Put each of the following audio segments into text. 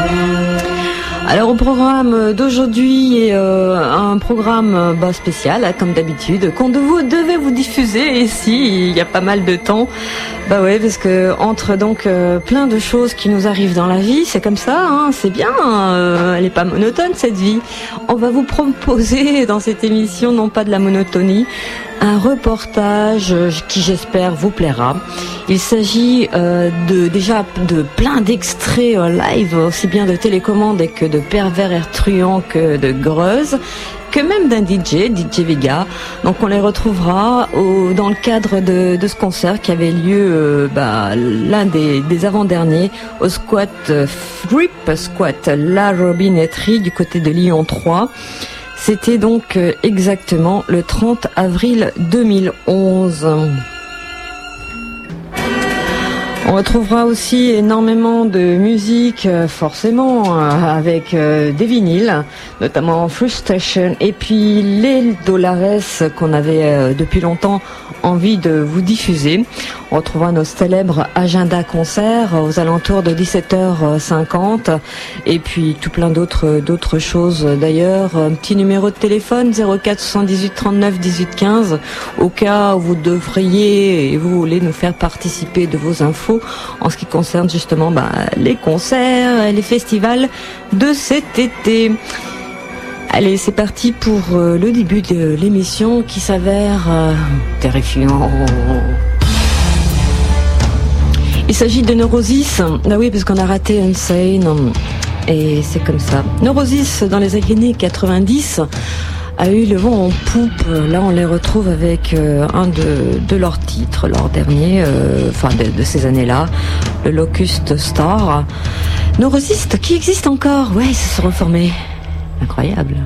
Thank you. Alors au programme d'aujourd'hui, euh, un programme euh, bah, spécial, hein, comme d'habitude, qu'on vous devait vous diffuser ici il y a pas mal de temps. Bah ouais, parce que entre donc euh, plein de choses qui nous arrivent dans la vie, c'est comme ça, hein, c'est bien, elle est pas monotone cette vie. On va vous proposer dans cette émission non pas de la monotonie, un reportage qui j'espère vous plaira. Il s'agit de déjà de plein d'extraits live, aussi bien de télécommande que de pervers et que de greuses que même d'un DJ, DJ Vega. Donc on les retrouvera au, dans le cadre de, ce concert qui avait lieu euh, bah, l'un des, avant-derniers au squat euh, Squat La Robinetterie du côté de Lyon 3. C'était donc euh, exactement le 30 avril 2011. On retrouvera aussi énormément de musique, euh, forcément, euh, avec des vinyles, notamment Frustration, et puis les Dollares qu'on avait depuis longtemps envie de vous diffuser. On retrouvera nos célèbres agenda concerts aux alentours de 17h50 et puis tout plein d'autres d'autres choses d'ailleurs. Un petit numéro de téléphone 04 78 39 18 15 au cas où vous devriez et vous voulez nous faire participer de vos infos en ce qui concerne justement bah, les concerts, les festivals de cet été. Allez, c'est parti pour euh, le début de l'émission qui s'avère euh, terrifiant. Il s'agit de Neurosis. Ah oui, parce qu'on a raté Insane. Et c'est comme ça. Neurosis, dans les années 90, a eu le vent en poupe. Là, on les retrouve avec euh, un de, leurs titres, leur dernier, enfin de, ces années-là, le Locust Star. Neurosis, qui existe encore Ouais, ils se sont reformés. Incroyable.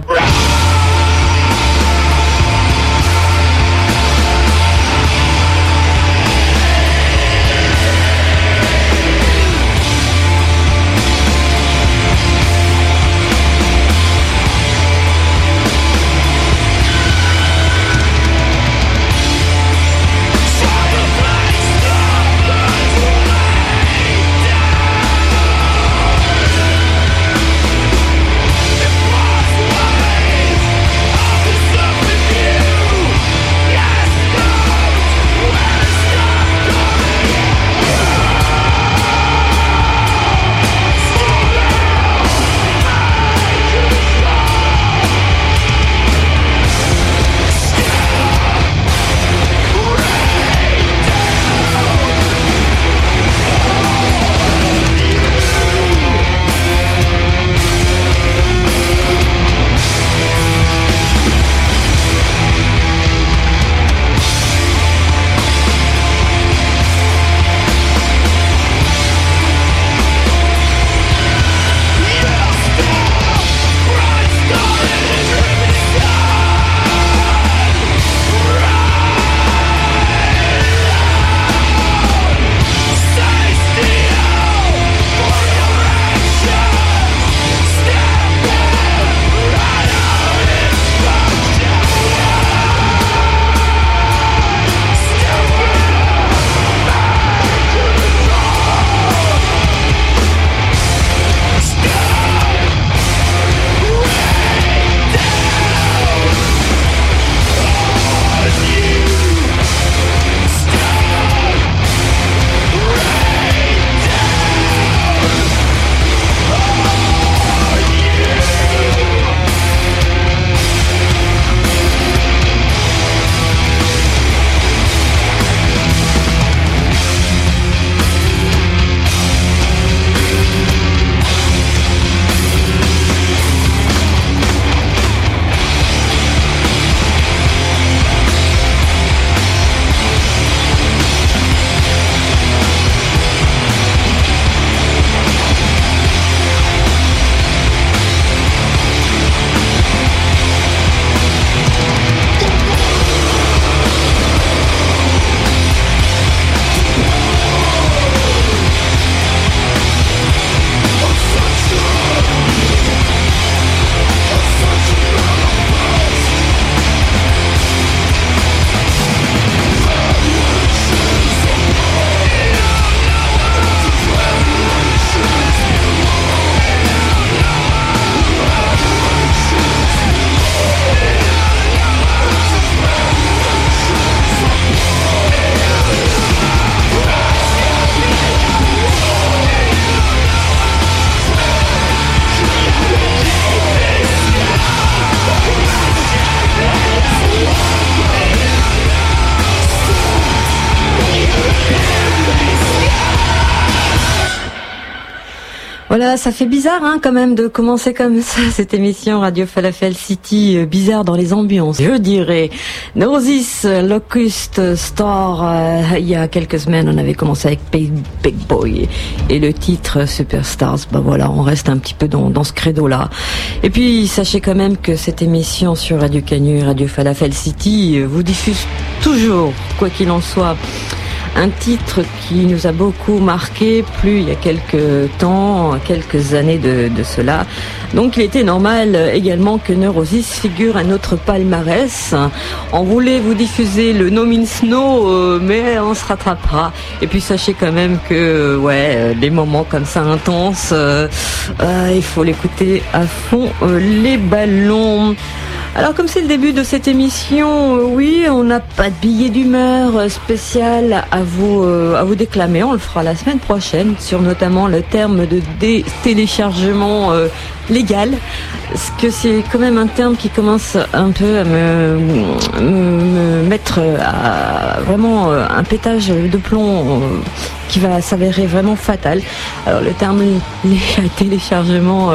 Voilà, ça fait bizarre hein, quand même de commencer comme ça cette émission Radio Falafel City, euh, bizarre dans les ambiances. Je dirais Neurosis, Locust Star, euh, il y a quelques semaines on avait commencé avec Big, Boy et le titre Superstars. Bah voilà, on reste un petit peu dans, dans ce credo-là. Et puis sachez quand même que cette émission sur Radio Canu Radio Falafel City euh, vous diffuse toujours, quoi qu'il en soit un titre qui nous a beaucoup marqué, plus il y a quelques temps, quelques années de, cela. Donc il était normal également que Neurosis figure à notre palmarès. On voulait vous diffuser le No Means No, euh, mais on se rattrapera. Et puis sachez quand même que ouais, les moments comme ça intenses, euh, euh, il faut l'écouter à fond les ballons. Alors comme c'est le début de cette émission, euh, oui, on n'a pas de billet d'humeur euh, spécial à vous euh, à vous déclamer. On le fera la semaine prochaine sur notamment le terme de téléchargement légal. Parce que c'est quand même un terme qui commence un peu à me, me mettre à vraiment un pétage de plomb qui va s'avérer vraiment fatal. Alors le terme téléchargement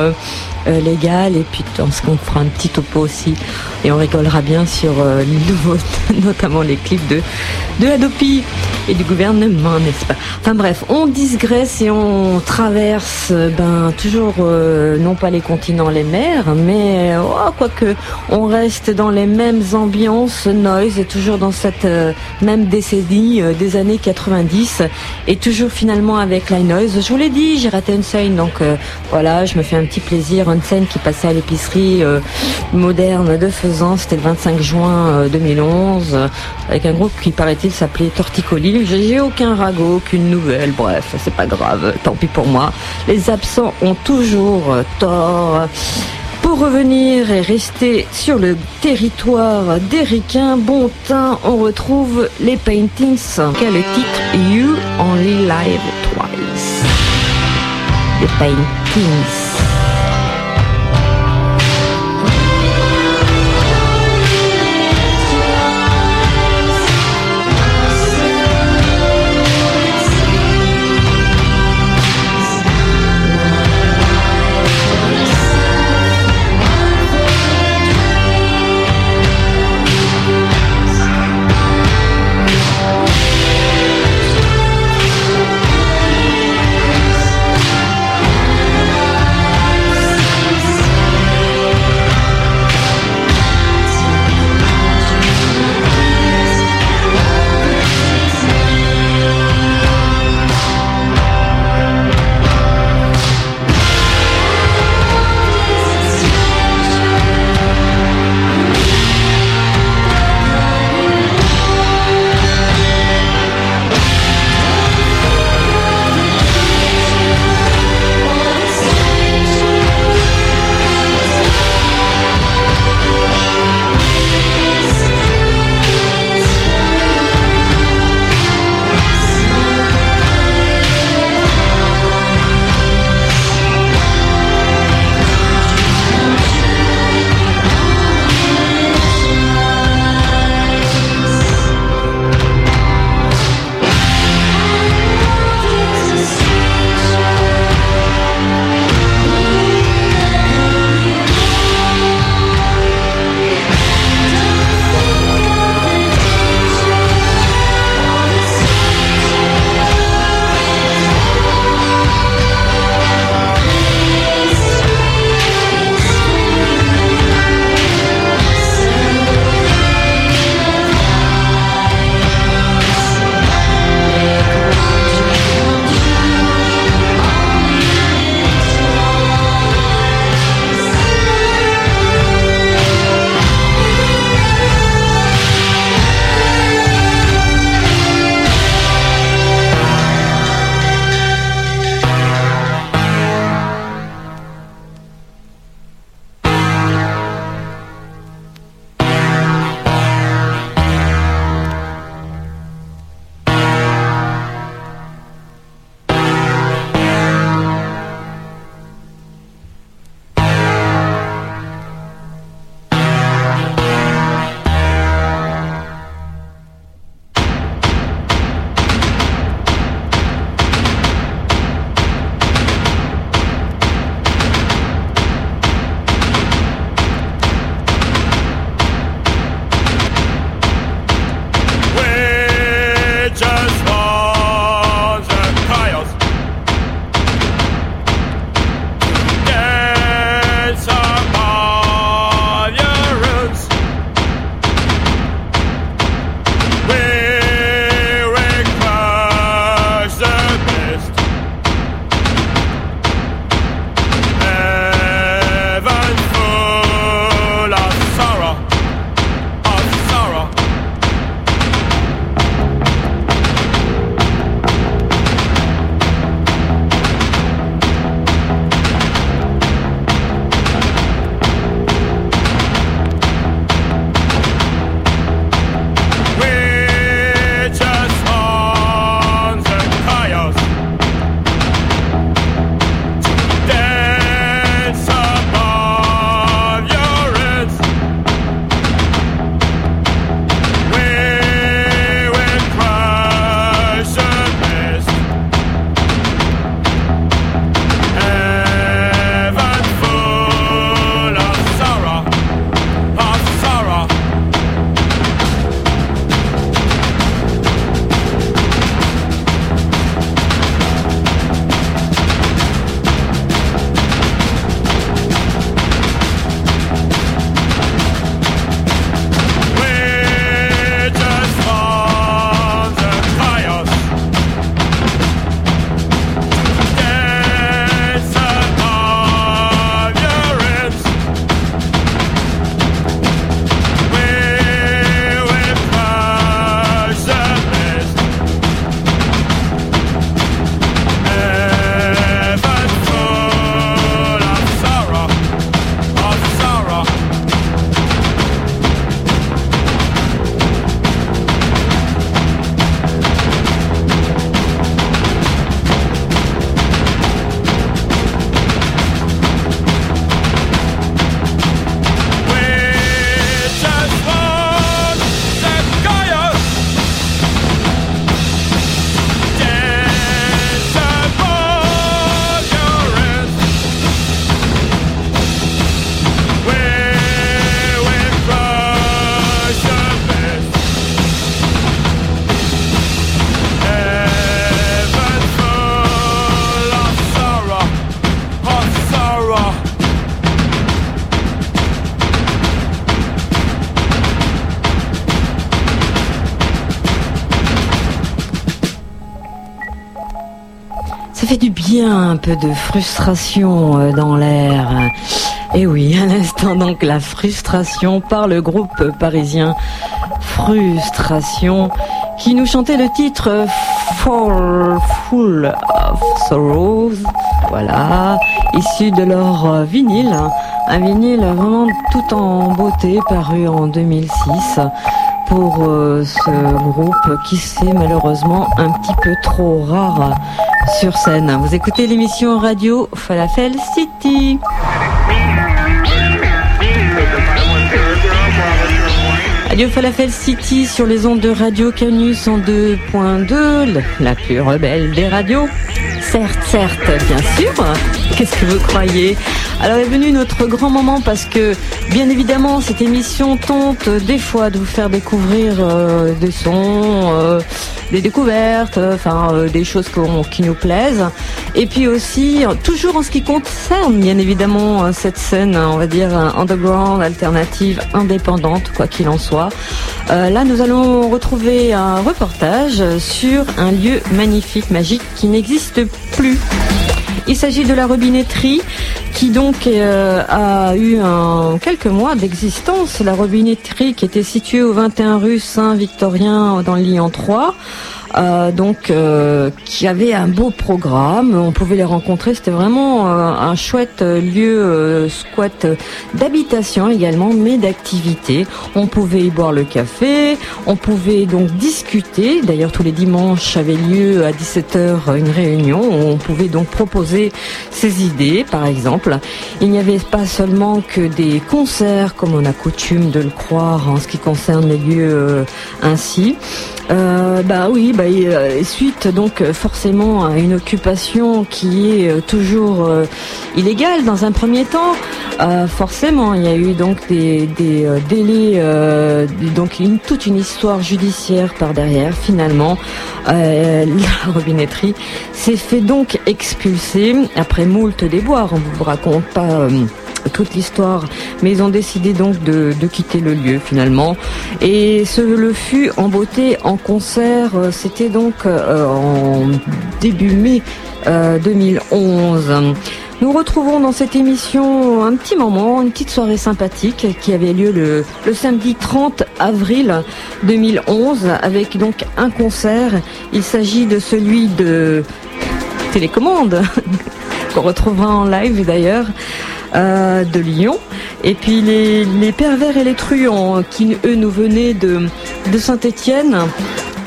euh, légal et puis ce qu'on fera un petit topo aussi et on rigolera bien sur euh, notamment les clips de, de Adopi et du gouvernement, n'est-ce pas? Enfin bref, on digresse et on traverse ben toujours euh, non pas les continents, les mers, mais oh, quoique on reste dans les mêmes ambiances noise toujours dans cette même décennie des années 90 et toujours finalement avec la noise. Je vous l'ai dit, j'ai raté une scène donc voilà, je me fais un petit plaisir scène qui passait à l'épicerie euh, moderne de Faisan. C'était le 25 juin 2011 euh, avec un groupe qui paraît-il s'appelait Torticolis. J'ai aucun ragot, aucune nouvelle. Bref, c'est pas grave. Tant pis pour moi. Les absents ont toujours euh, tort. Pour revenir et rester sur le territoire d'Éricain, bon teint, on retrouve les paintings. Quel est le titre? You Only Live Twice. Les paintings. Un peu de frustration euh, dans l'air. Et oui, à l'instant donc la frustration par le groupe parisien Frustration qui nous chantait le titre Fall Full of Sorrows. Voilà, issu de leur vinyle, un vinyle vraiment tout en beauté paru en 2006 pour euh, ce groupe qui s'est malheureusement un petit peu trop rare sur scène. Vous écoutez l'émission radio Falafel City. Radio Falafel City sur les ondes de Radio Canus en 2.2, la plus rebelle des radios. Certes, certes, bien sûr. Qu'est-ce que vous croyez? Alors est venu notre grand moment parce que, bien évidemment, cette émission tente des fois de vous faire découvrir euh, des sons, euh, des découvertes, enfin euh, des choses qui nous plaisent. Et puis aussi, toujours en ce qui concerne, bien évidemment, cette scène, on va dire, underground, alternative, indépendante, quoi qu'il en soit. là, nous allons retrouver un reportage sur un lieu magnifique, magique, qui n'existe plus. Il s'agit de la robinetterie qui donc euh, a eu quelques mois d'existence. La robinetterie qui était située au 21 rue Saint-Victorien dans le Lyon 3. Euh, donc euh, qui avait un beau programme. On pouvait les rencontrer. C'était vraiment euh, un chouette lieu squat d'habitation également, mais d'activité. On pouvait y boire le café. On pouvait donc discuter. D'ailleurs, tous les dimanches avait lieu à 17h une réunion où on pouvait donc proposer ses idées, par exemple. Il n'y avait pas seulement que des concerts, comme on a coutume de le croire en ce qui concerne les lieux ainsi. Euh, bah oui, bah, euh, suite donc forcément à une occupation qui est euh, toujours euh, illégale dans un premier temps. forcément, il y a eu donc des, des délais, donc une, toute une histoire judiciaire par derrière. Finalement, la robinetterie s'est fait donc expulser après moult déboires. On vous raconte pas toute l'histoire, mais ils ont décidé donc de, quitter le lieu finalement. Et ce le fut en beauté en concert, euh, c'était donc euh, en début mai 2011. Euh, Nous retrouvons dans cette émission un petit moment, une petite soirée sympathique qui avait lieu le, le samedi 30 avril 2011 avec donc un concert. Il s'agit de celui de télécommande qu'on retrouvera en live d'ailleurs. Euh, de Lyon. Et puis les, les, pervers et les truands qui, eux, nous venaient de, de Saint-Étienne.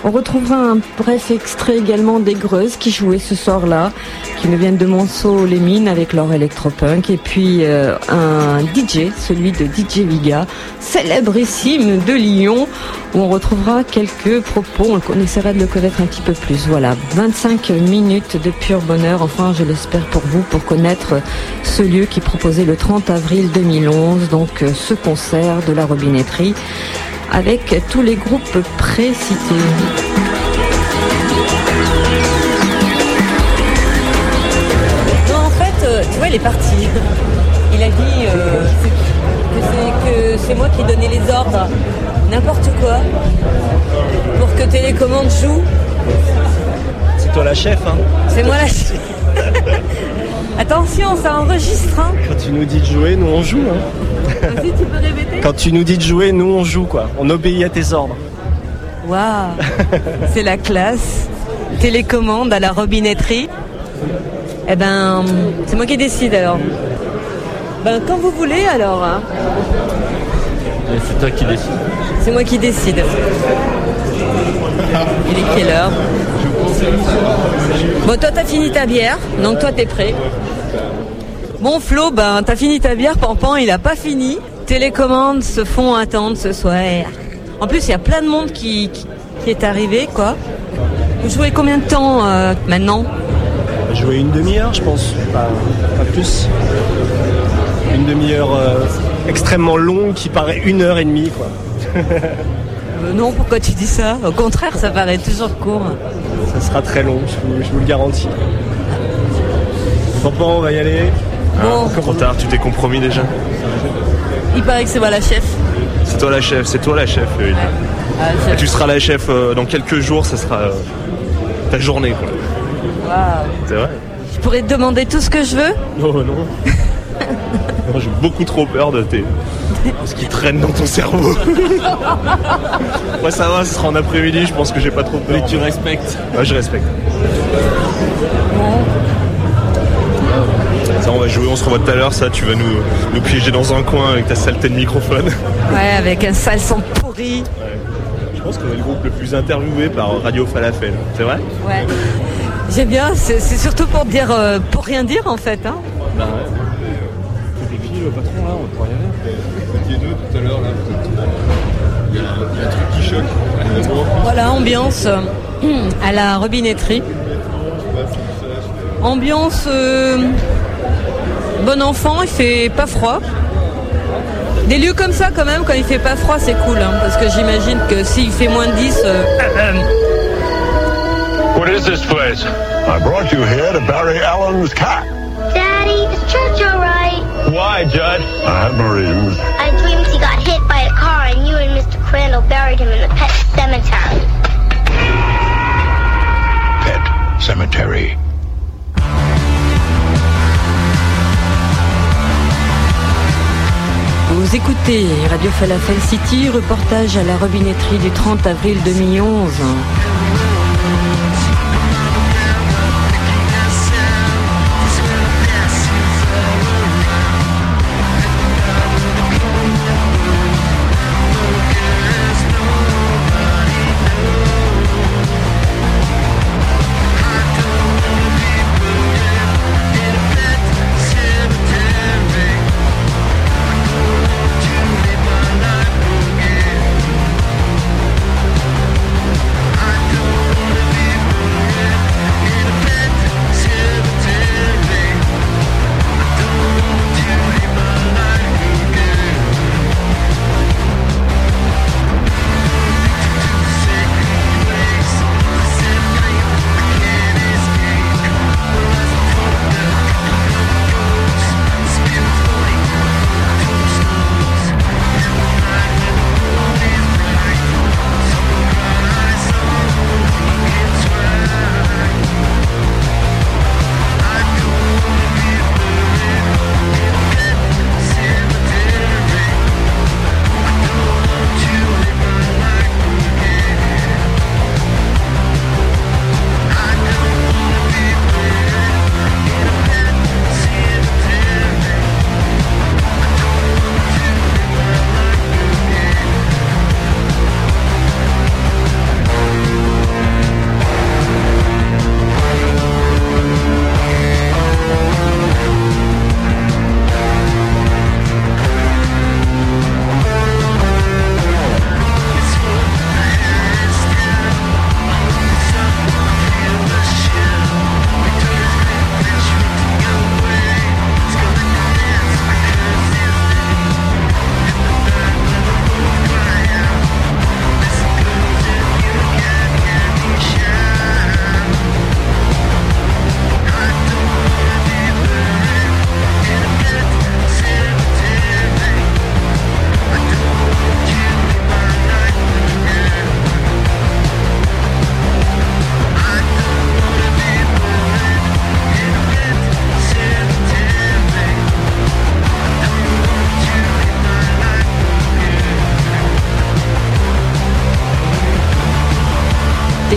On retrouvera un bref extrait également des Greuses qui jouaient ce soir-là, qui nous viennent de Monceau les Mines avec leur électropunk, et puis euh, un DJ, celui de DJ Viga, célébrissime de Lyon, où on retrouvera quelques propos, on essaiera de le connaître un petit peu plus. Voilà, 25 minutes de pur bonheur, enfin je l'espère pour vous, pour connaître ce lieu qui proposait le 30 avril 2011, donc euh, ce concert de la robinetterie avec tous les groupes précités. Non, en fait, euh, tu vois, il est parti. Il a dit euh, que c'est moi qui donnais les ordres, n'importe quoi, pour que Télécommande joue. C'est toi la chef, hein C'est moi la chef. Attention, ça enregistre. Hein. Quand tu nous dis de jouer, nous on joue. Hein. Tu peux répéter Quand tu nous dis de jouer, nous on joue quoi. On obéit à tes ordres. Waouh C'est la classe. Télécommande à la robinetterie. Eh ben, c'est moi qui décide alors. Ben, quand vous voulez alors. Hein. C'est toi qui décide. C'est moi qui décide. Il est quelle heure? Bon, toi, t'as fini ta bière, donc toi, t'es prêt. Bon, Flo, ben, t'as fini ta bière, Pampan, il a pas fini. Télécommandes se font attendre ce soir. En plus, il y a plein de monde qui, est arrivé, quoi. Vous jouez combien de temps euh, maintenant? Jouer une demi-heure, je pense, pas, plus. Une demi-heure euh, extrêmement longue qui paraît une heure et demie, quoi. Euh, non, pourquoi tu dis ça? Au contraire, ça paraît toujours court. Ça sera très long, je vous, le garantis. Papa, on va y aller. Bon. Ah, trop tard, tu t'es compromis déjà Il paraît que c'est moi la chef. C'est toi la chef, c'est toi la chef. Ah, tu seras la chef euh, dans quelques jours, ça sera euh, ta journée. Waouh. C'est vrai. Je pourrais te demander tout ce que je veux Non, non. J'ai beaucoup trop peur de tes... ce qui traîne dans ton cerveau. ouais, ça va, ce sera en après-midi, je pense que j'ai pas trop peur. Mais tu respectes Ouais, je respecte. Ça, on va jouer, on se revoit tout à l'heure, ça, tu vas nous, nous piéger dans un coin avec ta saleté de microphone. Ouais, avec un sale son pourri. Je pense qu'on est le groupe le plus interviewé par Radio Falafel, c'est vrai? Ouais. J'aime bien, c'est surtout pour dire, euh, pour rien dire en fait. Hein. Bah ouais. Qui le patron là On pourrait y aller Vous étiez deux tout à l'heure là, vous êtes- il y, a, il y a un truc qui choque. Voilà, ambiance euh, à la robinetterie. Ambiance euh, bon enfant, il fait pas froid. Des lieux comme ça quand même, quand il fait pas froid, c'est cool. hein, parce que j'imagine que s'il fait moins de 10, euh, What is this place? I brought you here to bury Alan's cat. Daddy, is church alright? Why, Judd? I have Marines. I dreamed he got hit by a car and you and Mr. Crandall buried him in the pet cemetery. Pet Cemetery. Vous écoutez Radio Falafel City, reportage à la robinetterie du 30 avril 2011.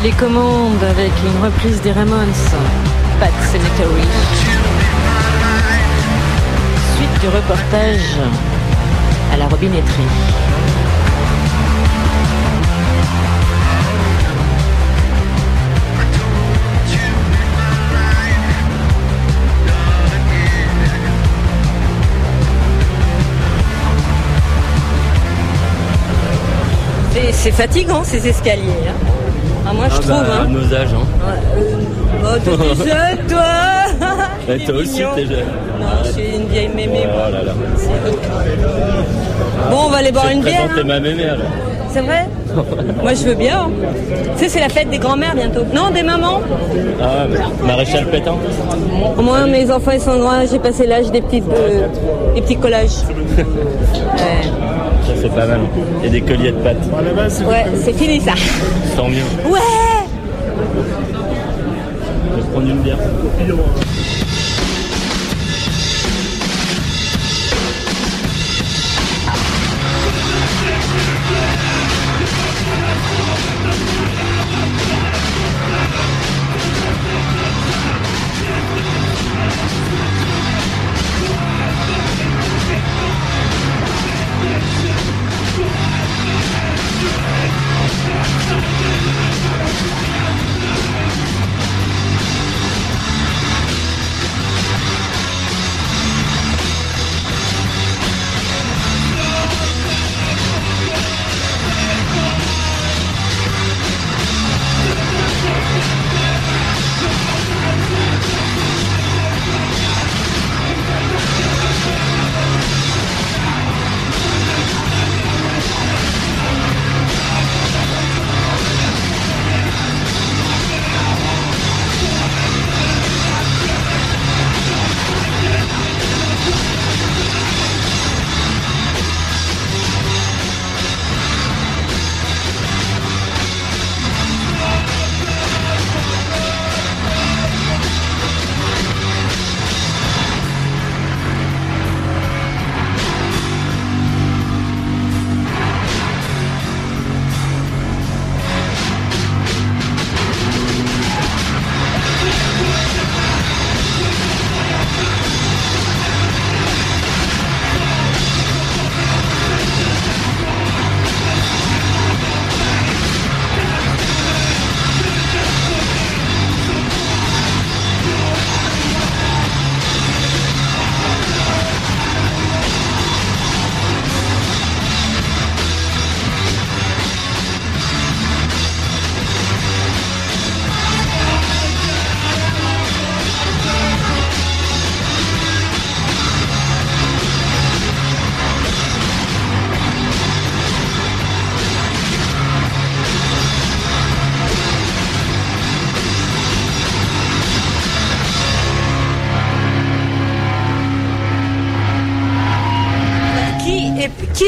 Télécommande avec une reprise des Ramones, Pat Cemetery. Suite du reportage à la robinetterie. C'est fatigant ces escaliers. hein. Ah, moi je Ah trouve. bah, à hein. nos âges, hein. Ouais, euh, oh, t'es jeune, toi Il est toi aussi, t'es jeune. Non, je suis une vieille mémé. moi. Oh là là. Bon, on va aller boire Je vais une bière. hein. ma mémé alors. C'est vrai Moi, je veux bien. hein. Tu sais, c'est la fête des grands-mères bientôt. Non, des mamans Ah, mais maréchal Pétain Au moins, mes enfants, ils sont grands. J'ai passé l'âge des, petites, euh, des petits collages. Ouais, Ça, c'est pas mal. Et des colliers de pâtes. ouais c'est fini ça. Tant mieux. Ouais prendre une bière.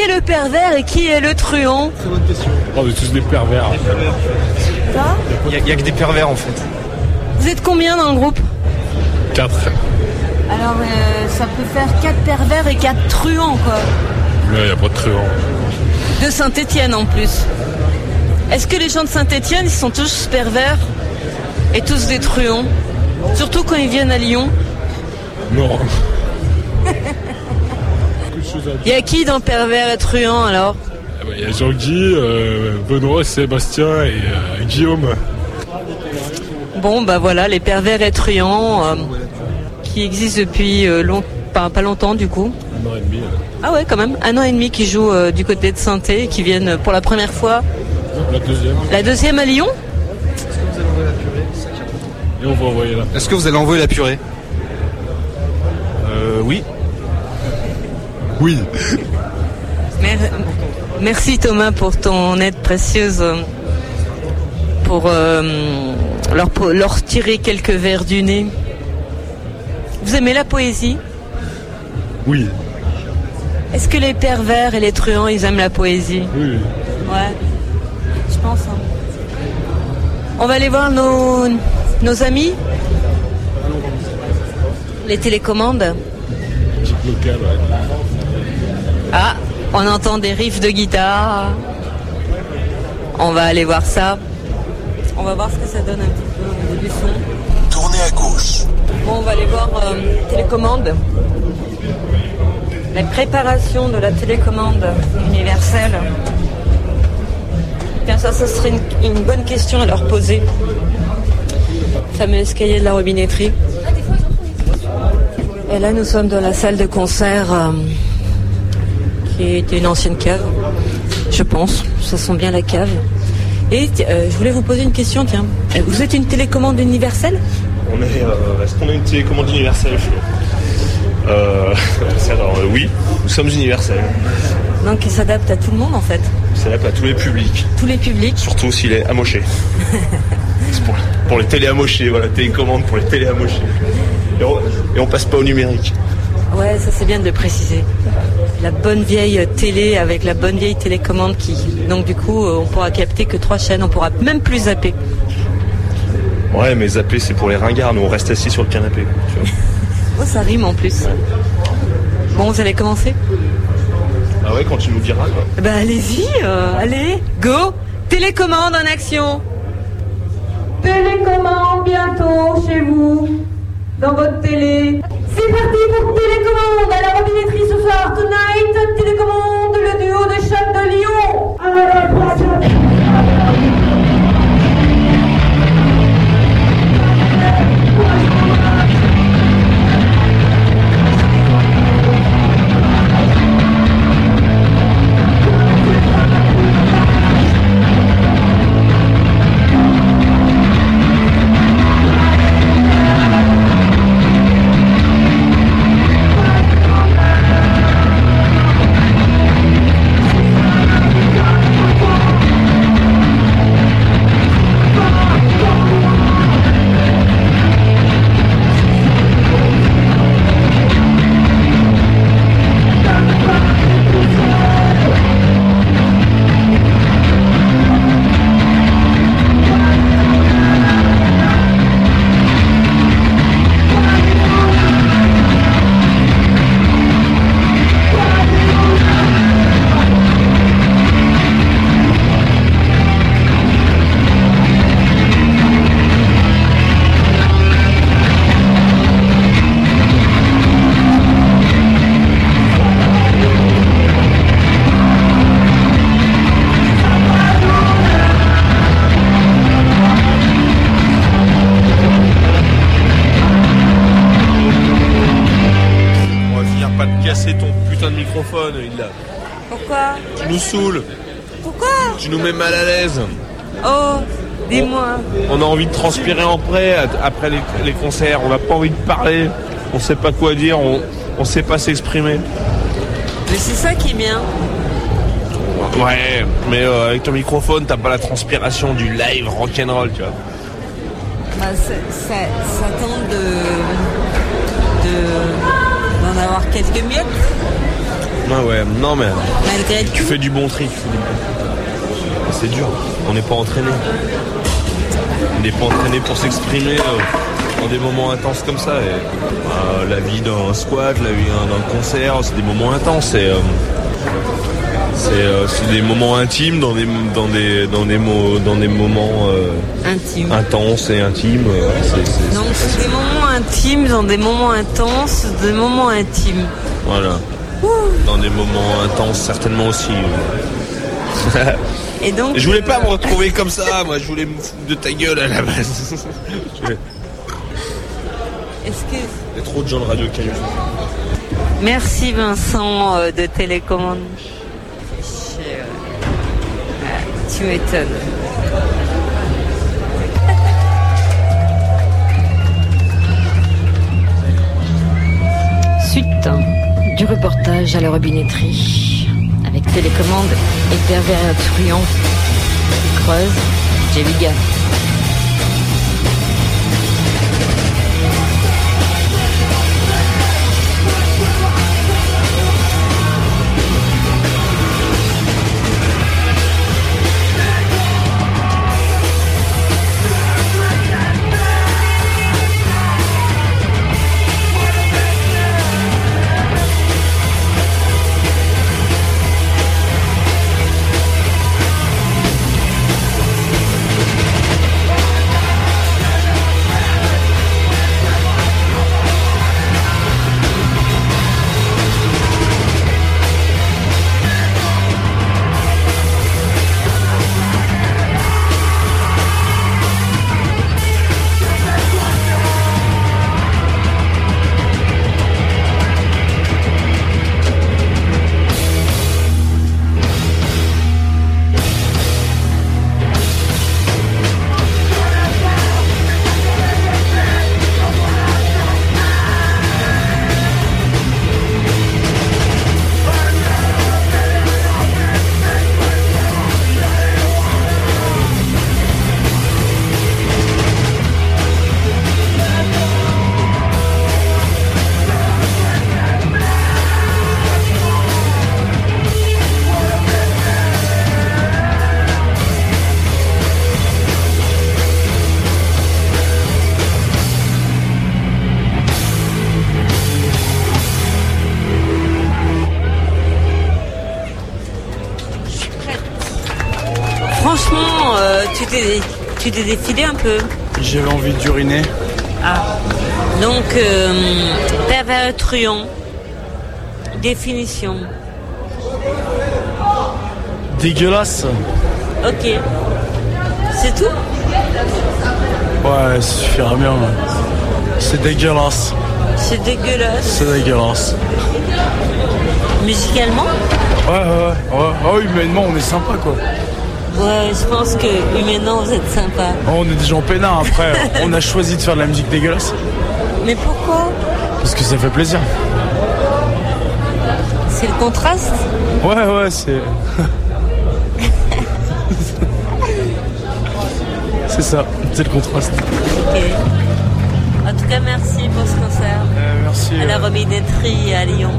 Est, qui est le pervers et qui est le truand Oh, on est tous des pervers. Il n'y a, que des pervers en fait. Vous êtes combien dans le groupe 4. Alors euh, ça peut faire 4 pervers et 4 truands quoi. Mais il n'y a pas de truand. De Saint-Étienne en plus. Est-ce que les gens de Saint-Étienne ils sont tous pervers et tous des truands? Surtout quand ils viennent à Lyon? Non. À dire. Il y a qui dans pervers et truand alors Ah bah, Il y a Jean-Guy, euh, Benoît, Sébastien et euh, Guillaume. Bon bah voilà les pervers et truands euh, qui existent depuis euh, long- pas, pas longtemps du coup. Un an et demi. Ah ouais quand même, un an et demi qui jouent euh, du côté de saint et qui viennent pour la première fois. La deuxième. La deuxième à Lyon Et on va envoyer là. Est-ce que vous allez envoyer la purée? Euh, oui. Oui. Mer- Merci Thomas pour ton aide précieuse euh, pour euh, leur, tirer quelques vers du nez. Vous aimez la poésie? Oui. Est-ce que les pervers et les truands, ils aiment la poésie? Oui. Ouais, je pense. hein. On va aller voir nos, nos amis Les télécommandes ouais. On entend des riffs de guitare. On va aller voir ça. On va voir ce que ça donne un petit peu au niveau du son. Tournez à gauche. Bon, on va aller voir euh, télécommande. La préparation de la télécommande universelle. Tiens, ça, ça serait une, une bonne question à leur poser. Le fameux escalier de la robinetterie. Et là, nous sommes dans la salle de concert euh, qui était une ancienne cave, je pense. Ça sent bien la cave. Et euh, je voulais vous poser une question, tiens. Euh, Vous êtes une télécommande universelle? On est, euh, est-ce qu'on a une télécommande universelle Flo? Euh, alors oui, nous sommes universels. Donc qui s'adapte à tout le monde en fait. C'est là à tous les publics, Tous les publics. surtout s'il est amoché. c'est pour, pour les télé amochés, voilà, télécommande pour les télé amochés. Et on, et on passe pas au numérique. Ouais, ça c'est bien de le préciser. La bonne vieille télé avec la bonne vieille télécommande qui. Donc du coup, euh, on pourra capter que trois chaînes, on pourra même plus zapper. Ouais, mais zapper, c'est pour les ringards. Nous, on reste assis sur le canapé. tu vois. Oh, ça rime en plus. Bon, vous allez commencer Ah ouais, quand tu nous diras, quoi. Bah allez-y, euh, allez, go Télécommande en action Télécommande bientôt chez vous, dans votre télé. C'est parti pour télécommande à la robinetterie ce soir, tonight, télécommande, le duo de choc de Lyon. Transpirer en prêt après les, les concerts. On n'a pas envie de parler. On sait pas quoi dire. On, on sait pas s'exprimer. Mais c'est ça qui est bien. Ouais, mais euh, avec ton microphone, t'as pas la transpiration du live rock'n'roll, tu vois. Bah, ça, ça, ça tente de, de- d'en avoir quelques miettes, Ouais, ouais, non mais malgré tu tout. fais du bon tri. tu fais du bon- C'est dur. On n'est pas entraîné. On n'est pas entraîné pour s'exprimer euh, dans des moments intenses comme ça. Et, euh, la vie d'un squat, la vie d'un concert, c'est des moments intenses. Et, euh, c'est euh, des moments intimes dans des dans des dans des mo- dans des moments Intime. intenses et intimes. c'est- Donc c'est des moments intimes, dans des moments intenses, des moments intimes. Voilà. Dans des moments intenses, certainement aussi. Et donc. je voulais pas euh, me retrouver comme ça, moi je voulais me foutre de ta gueule à la base. Il Est-ce que y a trop de gens de Radio Caillou. Merci Vincent euh, de télécommande. Euh, tu m'étonnes. Suite du reportage à la robinetterie télécommande et pervers truand qui creuse Jelligan. Tu t'es défilé un peu. J'avais envie d'uriner. Ah. Donc, euh, pervers truand. Définition. Dégueulasse. Ok. C'est tout? Ouais, ça suffira bien. C'est dégueulasse. C'est dégueulasse. C'est dégueulasse. Musicalement? Ouais, ouais, ouais. ouais. Ah oui, humainement, on est sympa, quoi. Ouais, je pense que humainement, vous êtes sympa. Oh, on est des gens peinards. Après, on a choisi de faire de la musique dégueulasse. Mais pourquoi? Parce que ça fait plaisir. C'est le contraste? Ouais, ouais, c'est. c'est ça, c'est le contraste. Ok. En tout cas, merci pour ce concert. merci. À la robinetterie à Lyon.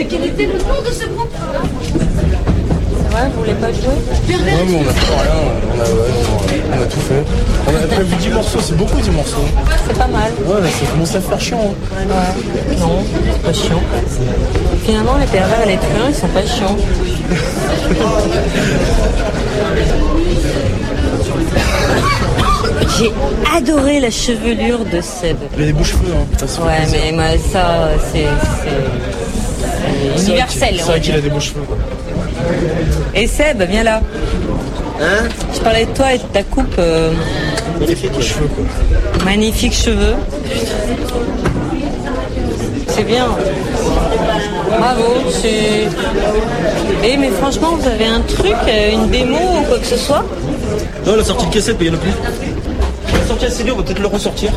Et quel était le nom de ce groupe C'est vrai, vous voulez pas jouer Ouais, mais on a fait rien. On a, ouais, on a tout fait. On a prévu 10 morceaux, c'est beaucoup 10 morceaux. C'est pas mal. Ouais, ça commence à faire chiant. hein. Ouais. Non, c'est pas chiant. Finalement, les pervers et les truands, ils sont pas chiants. J'ai adoré la chevelure de Seb. Il a des hein. Ça, ça fait Ouais, mais moi, ça, c'est universel. C'est vrai qu'il a des bouches-feux. quoi. Et Seb, viens là. Hein Je parlais de toi et de ta coupe. euh, Magnifique cheveux, quoi. magnifiques cheveux. C'est bien. Bravo. c'est- Eh, mais franchement, vous avez un truc, euh, une démo ou quoi que ce soit Non, la sortie de cassette, mais il n'y en a plus. La sortie de CD, on va peut-être le ressortir.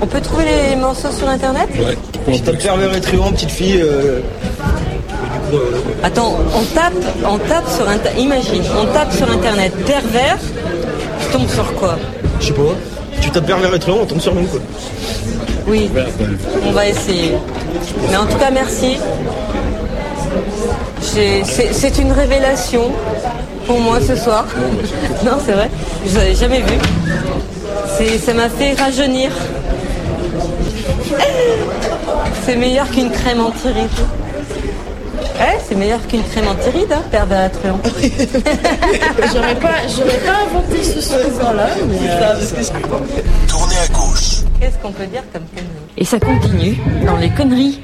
On peut trouver les morceaux sur internet Ouais. Je tape pervers et truand, petite fille. euh, Attends, on tape, on tape sur internet. Imagine, on tape sur internet pervers, tu tombes sur quoi? Je sais pas. Tu tapes pervers et truand, on tombe sur nous, quoi. Oui, on va essayer. Mais en tout cas, merci. C'est une révélation pour moi ce soir. Non, c'est vrai, je l'avais jamais vu. Ça m'a fait rajeunir. C'est meilleur qu'une crème anti-rides. Eh, c'est meilleur qu'une crème anti-rides, hein, pervers à truand. J'aurais pas, j'aurais pas inventé ce slogan-là, mais. euh, Tournez à gauche. Qu'est-ce qu'on peut dire comme connerie? Et ça continue dans les conneries.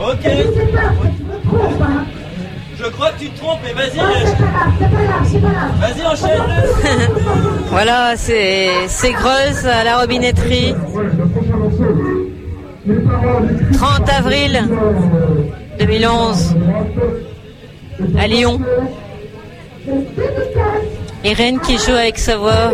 Ok. Je crois que tu te trompes, mais vas-y, vas-y, enchaîne-le. Voilà, c'est c'est Greuze à la robinetterie. 30 avril 2011 à Lyon. Irène qui joue avec sa voix.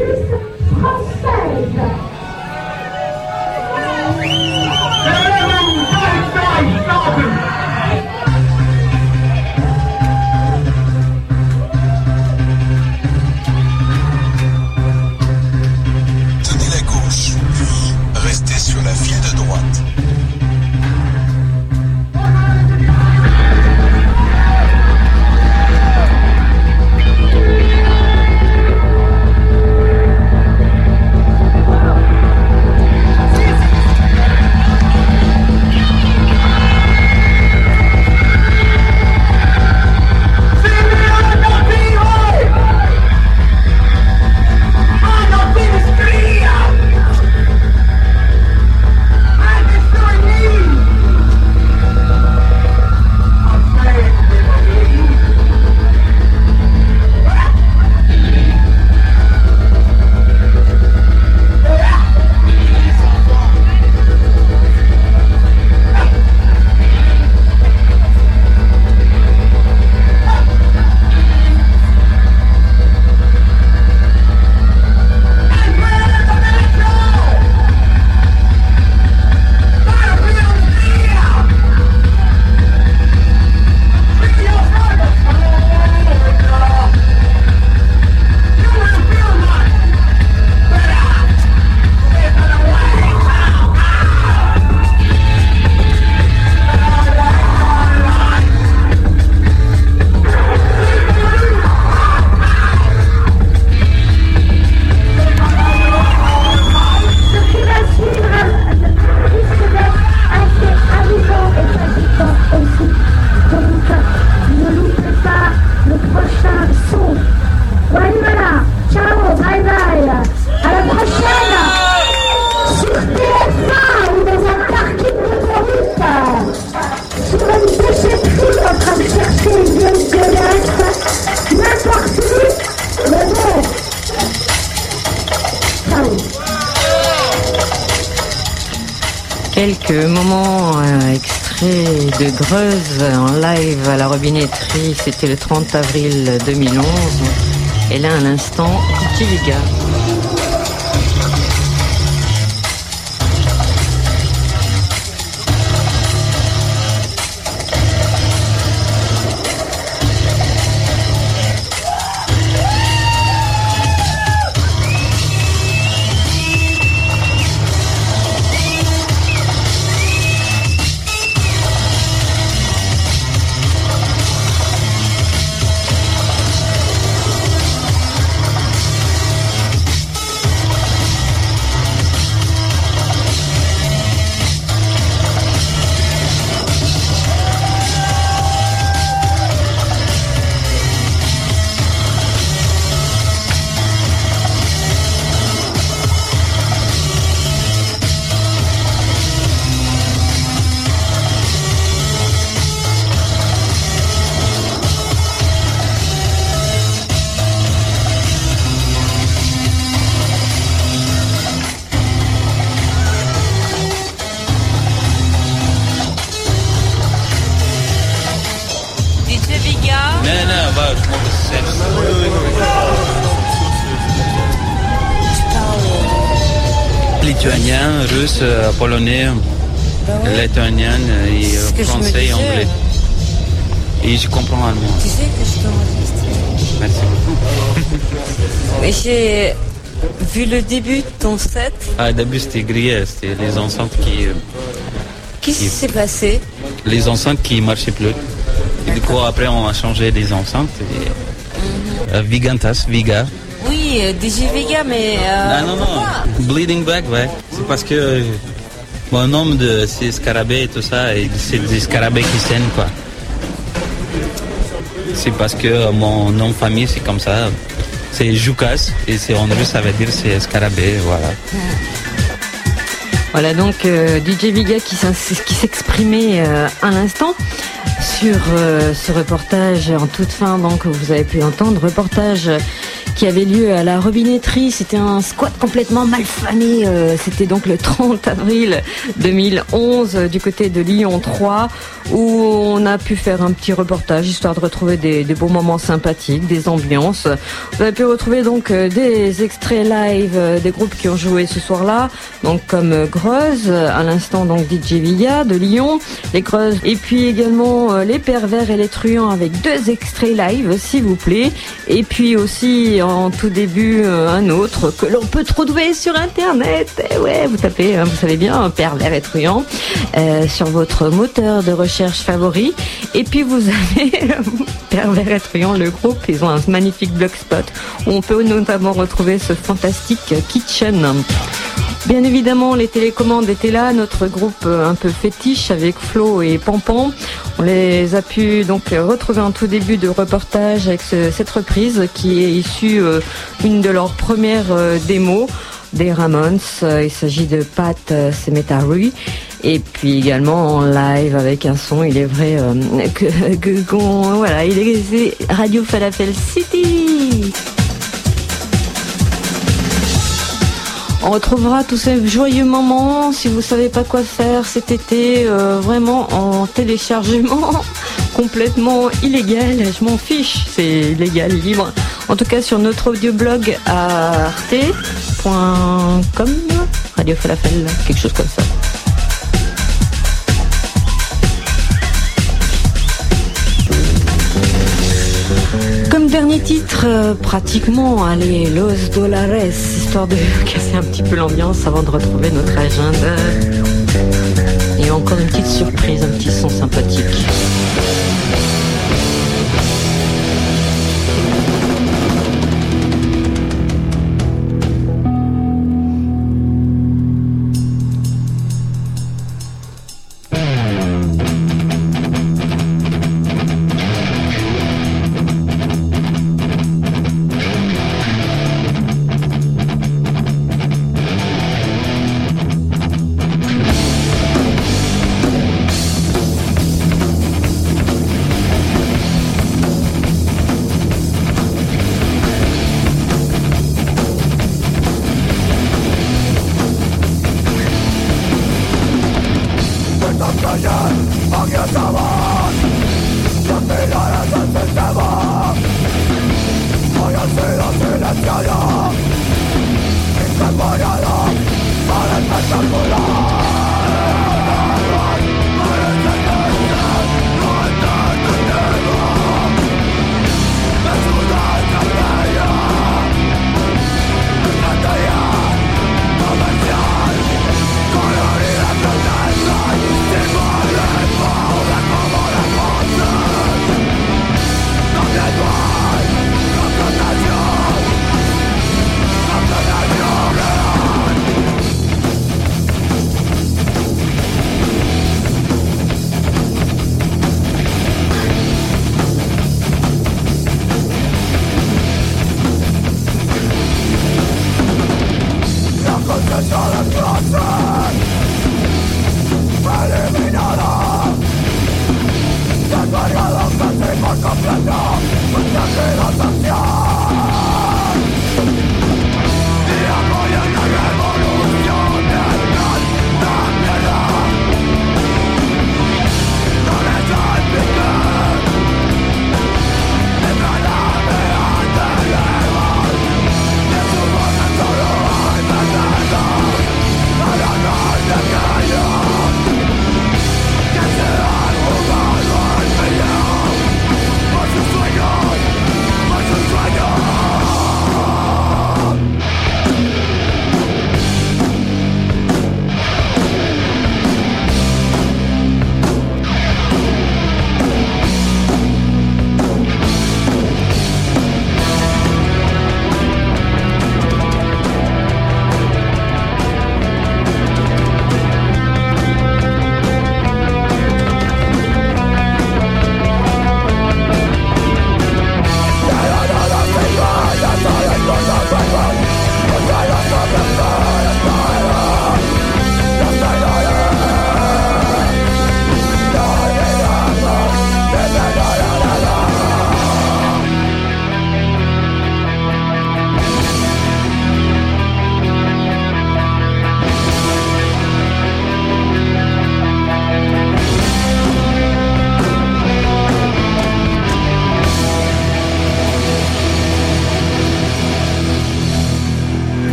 C'était le 30 avril 2011. Et là, à l'instant, DJ Liga. Polonais, lituanien et ce que euh, je me français et anglais. Et je comprends allemand. Tu sais que je t'enregistre. Merci beaucoup. J'ai vu le début de ton set. Ah, début, c'était grillé, c'était les enceintes qui. euh, Qu'est-ce qui s'est passé? Les enceintes qui marchaient plus. Et du coup, après, on a changé des enceintes. Et, euh, Vigantas, Viga. Oui, euh, DJ Vega, mais. euh, ah non, non, Bleeding Back, ouais. C'est parce que euh, mon nom de c'est scarabée et tout ça, et c'est des scarabées qui saignent, quoi. C'est parce que euh, mon nom de famille, c'est comme ça. C'est Jukas, et c'est en ça veut dire c'est scarabée, voilà. Voilà donc euh, DJ Viga qui qui s'exprimait euh, à l'instant sur euh, ce reportage en toute fin donc vous avez pu entendre reportage qui avait lieu à la robinetterie c'était un squat complètement malfamé euh, c'était donc le 30 avril 2011 euh, du côté de Lyon 3 où on a pu faire un petit reportage histoire de retrouver des, des beaux moments sympathiques des ambiances. Vous avez pu retrouver donc euh, des extraits live des groupes qui ont joué ce soir-là. Donc comme Greuze, à l'instant donc DJ Villa de Lyon, les Greuze, et puis également les pervers et les truands avec deux extraits live s'il vous plaît, et puis aussi en tout début euh, un autre que l'on peut trouver sur internet, Eh ouais vous tapez, hein, vous savez bien, pervers et truands, euh, sur votre moteur de recherche favori, et puis vous avez pervers et le groupe, ils ont un magnifique blogspot où on peut notamment retrouver ce fantastique kitchen. Bien évidemment, les télécommandes étaient là, notre groupe euh, un peu fétiche avec Flo et Pampan. On les a pu donc retrouver en tout début de reportage avec ce- cette reprise qui est issue euh, une de leurs premières euh, démos des Ramones. Euh, Il s'agit de Pat Cemetery. Et puis également en live avec un son, il est vrai que, que- voilà, il est Radio Falafel City. On retrouvera tous ces joyeux moments si vous savez pas quoi faire cet été, euh, vraiment en téléchargement complètement illégal. Je m'en fiche, c'est illégal, libre. En tout cas sur notre audioblog à arte.com, Radio Falafel, quelque chose comme ça. Dernier titre, euh, pratiquement, allez, Los Dolares, histoire de casser un petit peu l'ambiance avant de retrouver notre agenda. Et encore une petite surprise, un petit son sympathique.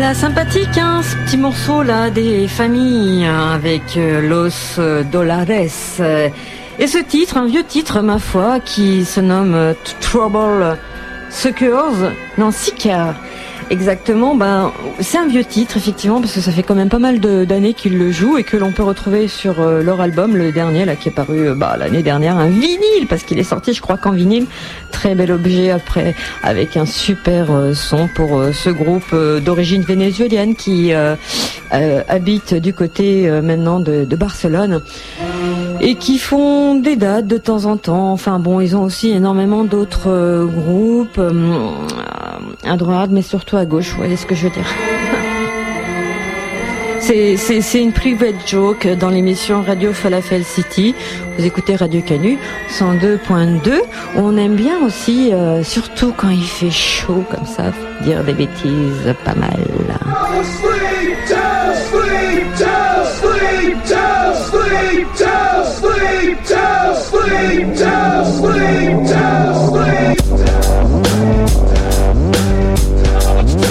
Voilà, sympathique, hein, ce petit morceau là des familles hein, avec euh, Los Dolares. Et ce titre, un vieux titre, ma foi, qui se nomme euh, Trouble Suckers, non, Seeker. Exactement, ben c'est un vieux titre effectivement parce que ça fait quand même pas mal d'années qu'il le joue et que l'on peut retrouver sur euh, leur album, le dernier là qui est paru euh, bah, l'année dernière, un vinyle parce qu'il est sorti je crois qu'en vinyle, très bel objet après avec un super euh, son pour ce groupe d'origine vénézuélienne qui habite du côté maintenant de, de Barcelone et qui font des dates de temps en temps. Enfin bon, ils ont aussi énormément d'autres groupes à droite, mais surtout à gauche. Vous voyez ce que je veux dire C'est- une private joke dans l'émission Radio Falafel City. Vous écoutez Radio Canu 102.2. On aime bien aussi, euh, surtout quand il fait chaud comme ça, dire des bêtises pas mal.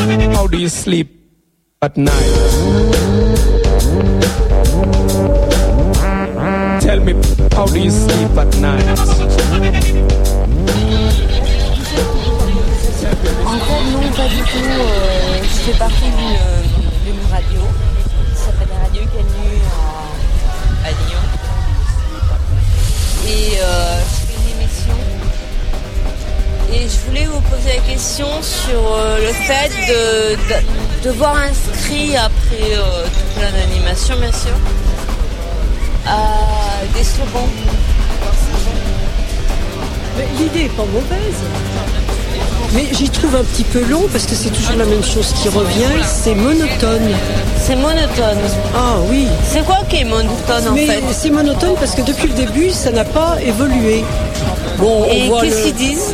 How do you sleep at night? Tell me, how do you sleep at night? En fait, non, pas du tout. Euh, je fais partie d'une euh, radio qui s'appelle Radio Canu à, à Lyon. Et euh, je voulais vous poser la question sur euh, le fait de, de, de voir inscrit après euh, toute l'animation, bien sûr, à des slogans. L'idée est pas mauvaise. Mais j'y trouve un petit peu long parce que c'est toujours la même chose qui revient. C'est monotone. C'est monotone. Ah oui. C'est quoi qui est monotone en Mais fait? c'est monotone parce que depuis le début, ça n'a pas évolué. Bon, on Et qu'est-ce le- qu'ils disent?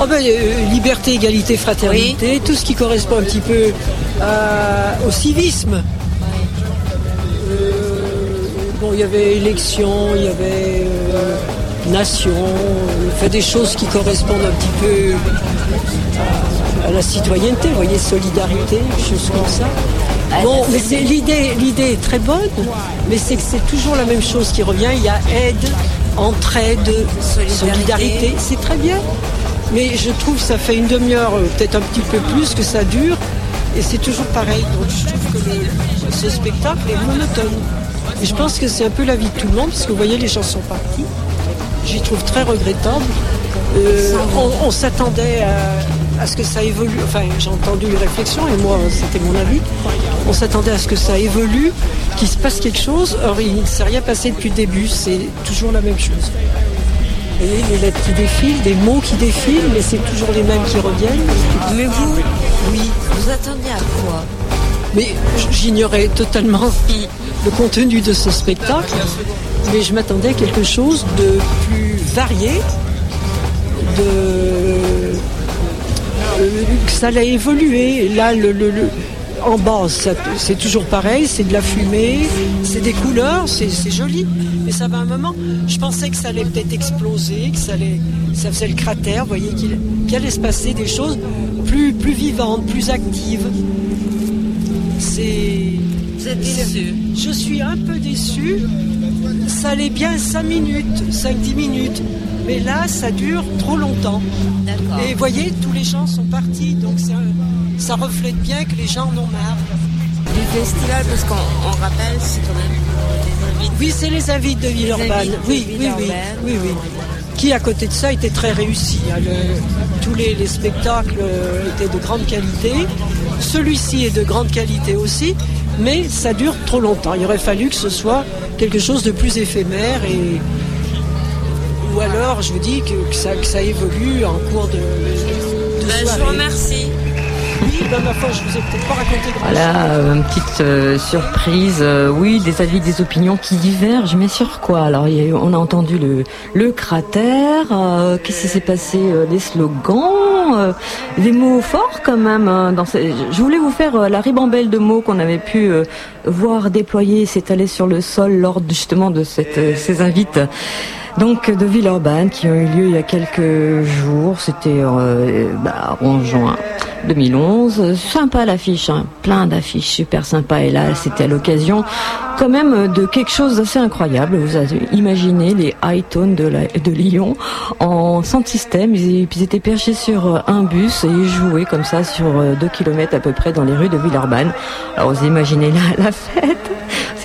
Oh ben, euh, liberté, égalité, fraternité, tout ce qui correspond un petit peu à- au civisme. Euh, bon, il y avait élection, il y avait euh, nation, euh, fait des choses qui correspondent un petit peu à, à la citoyenneté, vous voyez, solidarité, choses comme ça. Bon, mais c'est l'idée, l'idée est très bonne, mais c'est que c'est toujours la même chose qui revient. Il y a aide, entraide, solidarité. C'est très bien. Mais je trouve que ça fait une demi-heure, euh, peut-être un petit peu plus que ça dure, et c'est toujours pareil. Donc je trouve que ce spectacle est monotone. Et je pense que c'est un peu la vie de tout le monde, parce que vous voyez, les gens sont partis. J'y trouve très regrettable. Euh, on on s'attendait à, à ce que ça évolue. Enfin, j'ai entendu les réflexions et moi, c'était mon avis. On s'attendait à ce que ça évolue, qu'il se passe quelque chose. Or, il ne s'est rien passé depuis le début. C'est toujours la même chose. Vous voyez, les lettres qui défilent, des mots qui défilent, mais c'est toujours les mêmes qui reviennent. Mais vous, oui, vous attendiez à quoi? Mais j'ignorais totalement le contenu de ce spectacle, mais je m'attendais à quelque chose de plus varié, de euh, que ça allait évoluer. Là, le, le- le- en bas, c'est toujours pareil, c'est de la fumée, c'est des couleurs, c'est c'est joli, mais ça va un moment. Je pensais que ça allait peut-être exploser, que ça allait, ça faisait le cratère, vous voyez, qu'il allait se passer des choses plus, plus vivantes, plus actives. C'est. Vous êtes déçu Je suis un peu déçu. Ça allait bien 5 minutes, 5-10 minutes. Mais là, ça dure trop longtemps. Et vous voyez, tous les gens sont partis, donc ça, ça reflète bien que les gens en ont marre. Du festival, parce qu'on on rappelle, c'est quand même les invités. Oui, c'est les invites de Villeurbanne. Oui, oui, oui, oui, oui. Qui, à côté de ça, était très réussi. hein. Le- tous les, les spectacles euh, étaient de grande qualité. Celui-ci est de grande qualité aussi, mais ça dure trop longtemps. Il aurait fallu que ce soit quelque chose de plus éphémère et ou alors, je vous dis que, que ça, que ça évolue en cours de, de Ben, je soirée. vous remercie. Je vous Voilà, euh, une petite euh, surprise. euh, oui, des avis, des opinions qui divergent, mais sur quoi Alors, on a entendu le, cratère. Qu'est-ce qui s'est passé Des slogans, des mots forts quand même. hein, dans ces- Je voulais vous faire la ribambelle de mots qu'on avait pu voir déployer, s'étaler sur le sol lors justement de ces invites. Donc de Villeurbanne qui ont eu lieu il y a quelques jours, c'était euh, bah, en juin 2011. Sympa l'affiche, hein, plein d'affiches super sympa. Et là, c'était l'occasion quand même de quelque chose d'assez incroyable. Vous avez imaginé les high tones de, de Lyon en sound système. Ils, ils étaient perchés sur euh, un bus et ils jouaient comme ça sur 2 km à peu près dans les rues de Villeurbanne. Alors vous imaginez la, la fête.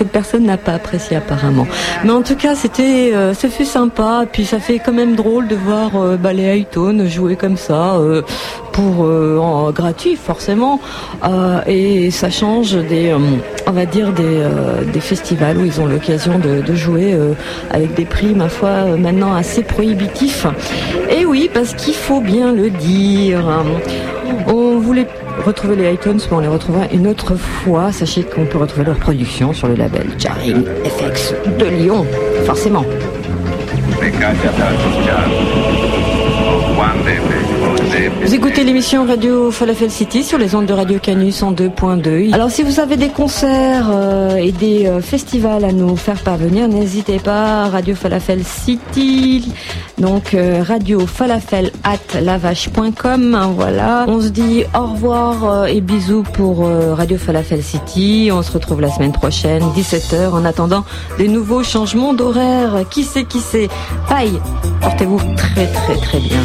Cette personne n'a pas apprécié apparemment. Mais en tout cas, c'était, euh, ça fait sympa. Puis ça fait quand même drôle de voir euh, bah, les Hightone jouer comme ça euh, euh, en gratuit forcément. Euh, et ça change des, euh, on va dire des, festivals où ils ont l'occasion de, jouer avec des prix, ma foi, maintenant assez prohibitifs. Et oui, parce qu'il faut bien le dire. On voulait retrouver les iTunes, mais on les retrouvera une autre fois. Sachez qu'on peut retrouver leur production sur le label Jarring FX de Lyon, forcément. Vous écoutez l'émission Radio Falafel City sur les ondes de Radio Canus en 2.2. Alors si vous avez des concerts euh, et des euh, festivals à nous faire parvenir, n'hésitez pas. Radio Falafel City, donc euh, Radio Falafel at lavache.com. Voilà. On se dit au revoir et bisous pour Radio Falafel City. On se retrouve la semaine prochaine, 17h. En attendant des nouveaux changements d'horaire. Qui sait, qui sait Bye. Portez-vous très très très bien.